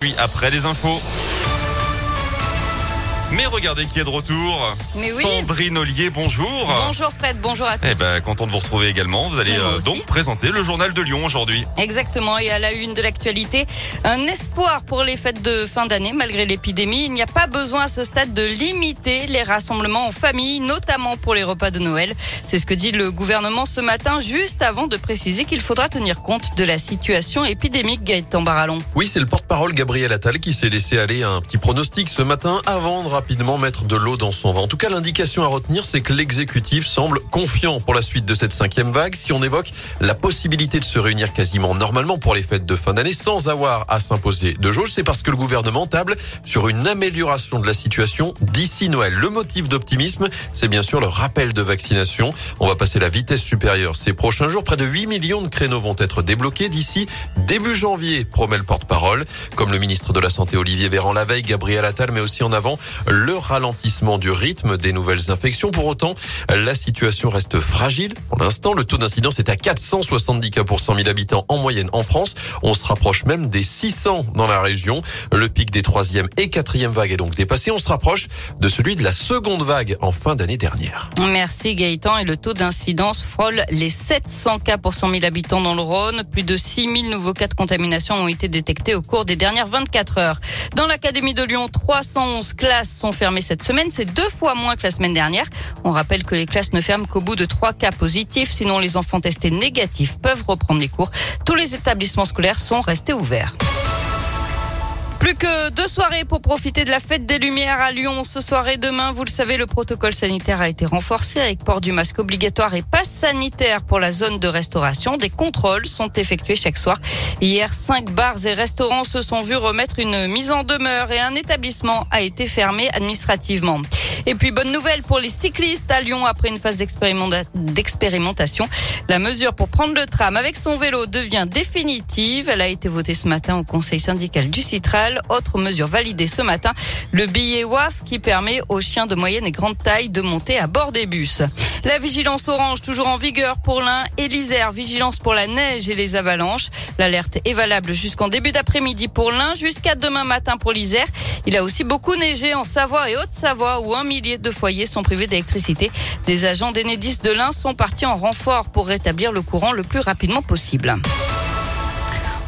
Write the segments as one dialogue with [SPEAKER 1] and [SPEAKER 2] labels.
[SPEAKER 1] Puis après les infos. Mais regardez qui est de retour.
[SPEAKER 2] Mais oui.
[SPEAKER 1] Sandrine Ollier, bonjour.
[SPEAKER 2] Bonjour Fred, bonjour à tous.
[SPEAKER 1] Eh ben, content de vous retrouver également. Vous allez euh, donc présenter le journal de Lyon aujourd'hui.
[SPEAKER 2] Exactement, et à la une de l'actualité, un espoir pour les fêtes de fin d'année malgré l'épidémie. Il n'y a pas besoin à ce stade de limiter les rassemblements en famille, notamment pour les repas de Noël. C'est ce que dit le gouvernement ce matin, juste avant de préciser qu'il faudra tenir compte de la situation épidémique Gaëtan Barallon.
[SPEAKER 3] Oui, c'est le porte-parole Gabriel Attal qui s'est laissé aller à un petit pronostic ce matin avant de rapidement mettre de l'eau dans son vin. En tout cas, l'indication à retenir, c'est que l'exécutif semble confiant pour la suite de cette cinquième vague. Si on évoque la possibilité de se réunir quasiment normalement pour les fêtes de fin d'année sans avoir à s'imposer de jauge, c'est parce que le gouvernement table sur une amélioration de la situation d'ici Noël. Le motif d'optimisme, c'est bien sûr le rappel de vaccination. On va passer la vitesse supérieure ces prochains jours. Près de 8 millions de créneaux vont être débloqués d'ici début janvier, promet le porte-parole. Comme le ministre de la Santé Olivier Véran la veille, Gabriel Attal met aussi en avant le ralentissement du rythme des nouvelles infections. Pour autant, la situation reste fragile. Pour l'instant, le taux d'incidence est à 470 cas pour 100 000 habitants en moyenne en France. On se rapproche même des 600 dans la région. Le pic des troisième et quatrième vagues est donc dépassé. On se rapproche de celui de la seconde vague en fin d'année dernière.
[SPEAKER 2] Merci Gaëtan. Et le taux d'incidence frôle les 700 cas pour 100 000 habitants dans le Rhône. Plus de 6 000 nouveaux cas de contamination ont été détectés au cours des dernières 24 heures. Dans l'Académie de Lyon, 311 classes sont fermées cette semaine. C'est deux fois moins que la semaine dernière. On rappelle que les classes ne ferment qu'au bout de trois cas positifs. Sinon, les enfants testés négatifs peuvent reprendre les cours. Tous les établissements scolaires sont restés ouverts. Plus que deux soirées pour profiter de la fête des Lumières à Lyon. Ce soir et demain, vous le savez, le protocole sanitaire a été renforcé avec port du masque obligatoire et passe sanitaire pour la zone de restauration. Des contrôles sont effectués chaque soir. Hier, cinq bars et restaurants se sont vus remettre une mise en demeure et un établissement a été fermé administrativement. Et puis, bonne nouvelle pour les cyclistes à Lyon après une phase d'expérimenta- d'expérimentation. La mesure pour prendre le tram avec son vélo devient définitive. Elle a été votée ce matin au conseil syndical du Citral. Autre mesure validée ce matin, le billet WAF qui permet aux chiens de moyenne et grande taille de monter à bord des bus. La vigilance orange toujours en vigueur pour l'Ain et l'Isère. Vigilance pour la neige et les avalanches. L'alerte est valable jusqu'en début d'après-midi pour l'Ain, jusqu'à demain matin pour l'Isère. Il a aussi beaucoup neigé en Savoie et Haute-Savoie où un millier de foyers sont privés d'électricité. Des agents d'Enedis de l'Ain sont partis en renfort pour rétablir le courant le plus rapidement possible.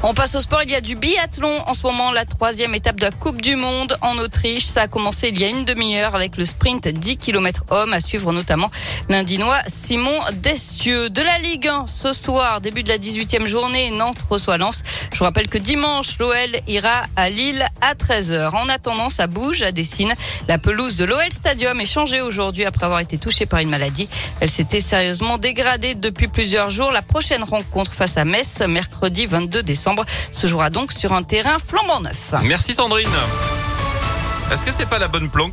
[SPEAKER 2] On passe au sport. Il y a du biathlon en ce moment, la troisième étape de la Coupe du Monde en Autriche. Ça a commencé il y a une demi-heure avec le sprint 10 km hommes à suivre notamment l'Indinois Simon Destieux. De la Ligue 1 ce soir, début de la 18e journée, Nantes reçoit Lens. Je vous rappelle que dimanche, l'OL ira à Lille à 13h. En attendant, ça bouge à Dessine. La pelouse de l'OL Stadium est changée aujourd'hui après avoir été touchée par une maladie. Elle s'était sérieusement dégradée depuis plusieurs jours. La prochaine rencontre face à Metz, mercredi 22 se jouera donc sur un terrain flambant neuf.
[SPEAKER 1] Merci Sandrine. Est-ce que c'est pas la bonne planque?